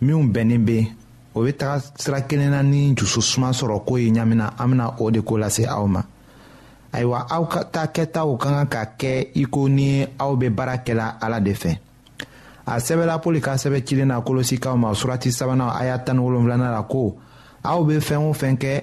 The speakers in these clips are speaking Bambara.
minnu bɛnnen bɛ o bɛ taga sira kelen na ni dusu suma sɔrɔ ko ye ɲamina an bɛna o de ko lase aw ma ayiwa aw ka taa kɛtaw ka kan ka kɛ i ko ni aw bɛ baara kɛla ala de fɛ a sɛbɛla poli ka sɛbɛn cilen na kolosikaw ma surati sabanan a y'a tan ni wolonwulanan la ko aw bɛ fɛn o fɛn kɛ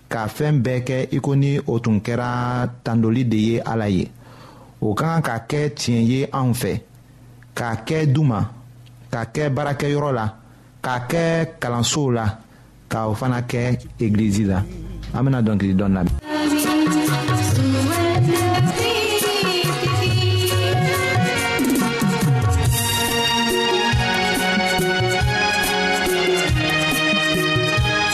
ka fɛɛn bɛɛ kɛ i ko ni o tun kɛra tandoli de ye ala ye o ka kan ka kɛ tiɲɛ ye anw fɛ k'a kɛ du ma k'a kɛ baarakɛyɔrɔ la k'a kɛ kalansow la ka o fana kɛ egilizi la an bɛna dɔnkili dɔn lamɛn.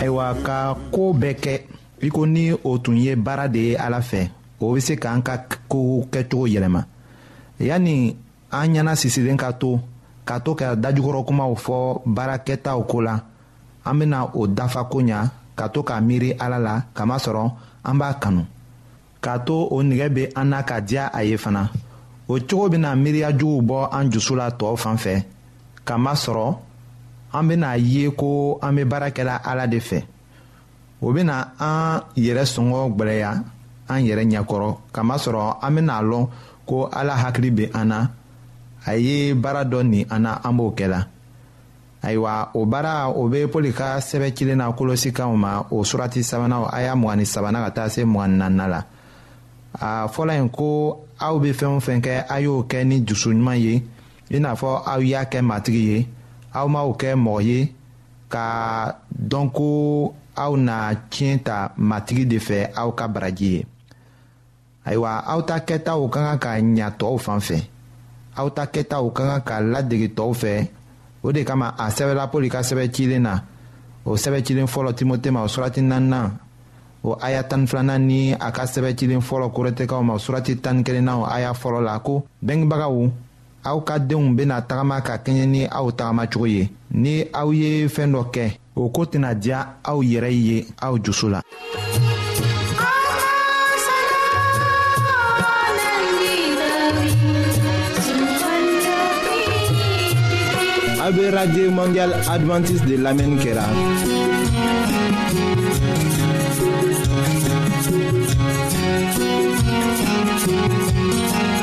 ayiwa ka ko bɛɛ kɛ i ko ni o tun ye baara de ye ala fɛ o bɛ se k'an ka kow kɛcogo yɛlɛma yanni an ɲɛna sisilen ka to ka to ka dajukɔrɔ kumaw fɔ baara kɛtaw ko la an bɛna o dafa ko ɲa ka to k'a miiri ala la kamasɔrɔ an b'a kanu k'a to o nɛgɛ bɛ an na ka diya a ye fana o cogo bɛna miiriya juguw bɔ an dusu la tɔw fan fɛ k'a masɔrɔ an bɛna a ye ko an bɛ baara kɛla ala de fɛ o bɛna an yɛrɛ sɔngɔ gɛlɛya an yɛrɛ ɲɛkɔrɔ k'a masɔrɔ an bɛna a lɔn ko ala hakili bɛ an na a ye baara dɔ nin an na an b'o kɛ la. ayiwa o baara o bɛ pɔli ka sɛbɛ cilen na kolosi kanw ma o surati sabanan a y'a mugan ni sabanan ka taa se mugan ni naaninan la a fɔlɔ in ko aw bɛ fɛn o fɛn kɛ a y'o kɛ ni dusu ɲuman ye i n'a fɔ aw y'a kɛ matigi ye aw m'aw kɛ mɔgɔ ye ka dɔn ko aw na tiɲɛ ta matigi de fɛ aw ka baraji ye ayiwa aw ta kɛtaw ka kan ka ɲa tɔw fan fɛ aw ta kɛtaw ka kan ka ladege tɔw fɛ o de kama a sɛbɛla pɔli ka sɛbɛn cilen na o sɛbɛn cilen fɔlɔ timote ma o surati naaninan o aya tan ni filanan ni a ka sɛbɛn cilen fɔlɔ korɛtɛkaw ma o surati tan ni kelenna o aya fɔlɔ la ko bɛngebagaw aw ka denw bena tagama ka kɛɲɛ ni aw tagamacogo ye ni aw ye fɛɛn dɔ kɛ o ko tɛna diya aw yɛrɛ ye aw jusu la. a bɛ radio mondial adventiste de lamɛnni kɛra.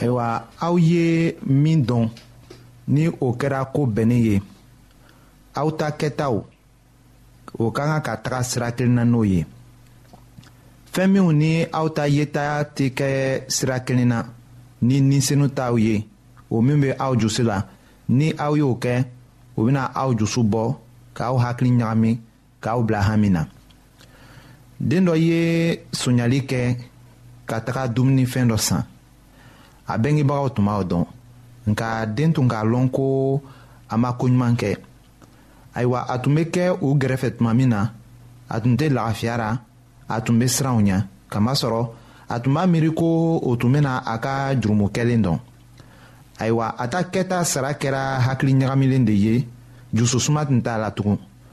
ayiwa aw ye min dɔn ni o kɛra ko bɛnnen ye aw ta kɛtaw o ka kan ka taga sira kelen na n'o ye fɛn minnu ni aw ta yeta tɛ kɛ sira kelen na ni ninsenu t'aw ye o min bɛ aw jusi la ni aw y'o kɛ o bɛna aw dusu bɔ k'aw hakili ɲagami k'aw bila hami na den dɔ ye sonyali kɛ ka taga dumunifɛn dɔ san a bɛngebagaw tun b'aw dɔn nka den tun k'a lɔn ko a ma ko ɲuman kɛ ayiwa a tun bɛ kɛ u gɛrɛfɛ tuma min na a tun tɛ lagafiyara a tun bɛ siran u ɲɛ kamasɔrɔ a tun b'a miiri ko o tun bɛna a ka jurumu kɛlen dɔn ayiwa a ta kɛta sara kɛra hakili ɲagamilen de ye jususuma tun t'a la tugun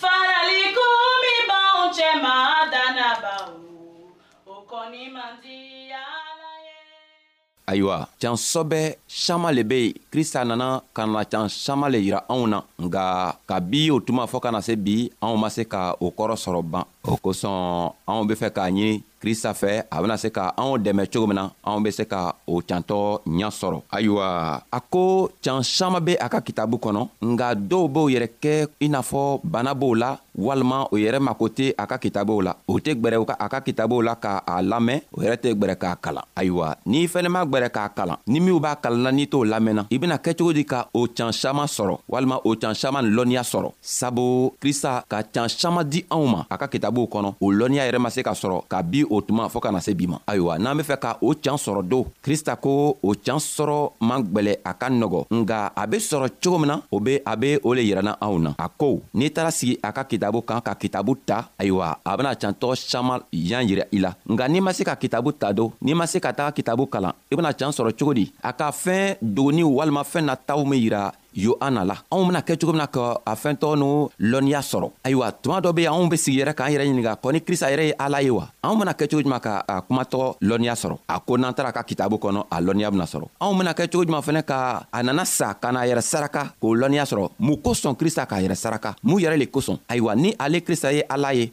farali kú mi bá ń jẹ máa dáná bá o ò kọ́ ni màá di aláyé. ayiwa can sɔbɛ caman le be yen krista nana ka na can caman le yira anw na nka kabi o tuma fɔɔ ka na se bi anw ma se ka o kɔrɔ sɔrɔ ban o kosɔn anw be fɛ k'a ɲini krista fɛ a bena se ka anw dɛmɛ cogo min na anw be se ka o cantɔ ɲa sɔrɔ ayiwa a ko can saman be a ka kitabu kɔnɔ nga dɔw b'o yɛrɛ kɛ i n'a fɔ bana b'o la walima o yɛrɛ mako tɛ a ka kitabuw la o tɛ gwɛrɛ a ka kitabuw la ka a lamɛn o yɛrɛ tɛ gwɛrɛ k'a kalan ayiwa n'i fɛnɛ ma gwɛrɛ k'a kalan ni minw b'a kalanna n'i t'o lamɛnna i bena kɛ cogo di ka o can saman sɔrɔ walima o can saman lɔnniya sɔrɔ sabu krista ka can saman di anw ma a ka kitabuw kɔnɔ o lɔnniya yɛrɛ ma se ka sɔrɔ ka bi o tuma fɔɔ ka na se bi ma ayiwa n'an be fɛ ka o can sɔrɔ don krista ko o can sɔrɔ man gwɛlɛ a ka nɔgɔ nga a be sɔrɔ cogo min na o be a be o le yirana anw na a ko n'i taara sigi a ka kitabu kan ka kitabu ta ayiwa a bena can tɔgɔ saman yan yira i la nka n'i ma se ka kitabu ta don n'i ma se ka taga kitabu kalan i bena can sɔrɔ cogo di a ka fɛɛn dogoni walima fɛɛn na taw min yira yo an na la anw bena kɛ cogo min na ka a fɛntɔ n'o lɔnniya sɔrɔ ayiwa tuma dɔ be anw be sigi yɛrɛ k'an yɛrɛ ɲininga kɔ ni krista yɛrɛ ye ala ye wa anw bena kɛ cogo juman ka a kumatɔgɔ lɔnniya sɔrɔ a ko n'an tara ka kitabu kɔnɔ a lɔnniya bena sɔrɔ anw bena kɛ cogo juman fɛnɛ ka a nana sa ka n'a yɛrɛ saraka k'o lɔnniya sɔrɔ mun kosɔn krista k'a yɛrɛ saraka mun yɛrɛ le kosɔn ayiwa ni ale krista ye ala ye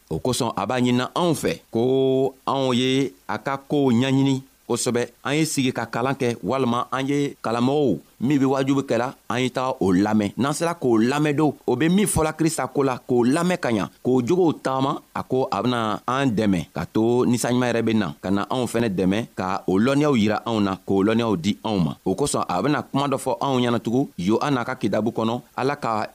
o kosɔn a b'a ɲinina anw fɛ ko anw ye a ka koow ɲaɲini kosɛbɛ an ye sigi ka kalan kɛ walima an ye kalanmɔgɔw min be wajubi kɛla an ye taga o lamɛn n'an sera k'o lamɛn don o be min fɔla krista ko la k'o lamɛn ka ɲa k'o jogow tagama a ko a bena an dɛmɛ ka to ninsanɲuman yɛrɛ be na ka na anw fɛnɛ dɛmɛ ka o lɔnniyaw yira anw na k'o lɔnniyaw di anw ma o kosɔn a bena kuma dɔ fɔ anw ɲɛnatugun yohana ka kidabu kɔnɔ ala ka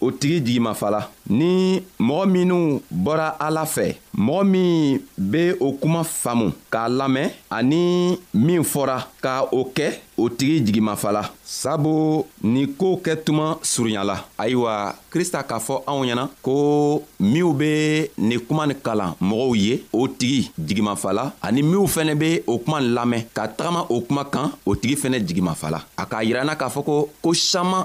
o tigi jigimafala ni mɔgɔ minnu bɔra ala fɛ mɔgɔ min be o kuma faamu k'a lamɛn ani min fɔra ka o kɛ o tigi jigimafala sabu ni koo kɛ tuma surunyala ayiwa krista k'a fɔ anw ɲɛna ko minw be ni kuma ni kalan mɔgɔw ye o tigi jigimafala ani minw fɛnɛ be o kuma lamɛn ka tagama o kuma kan o tigi fɛnɛ jigimafala a k'a yirana k'a fɔ ko ko saman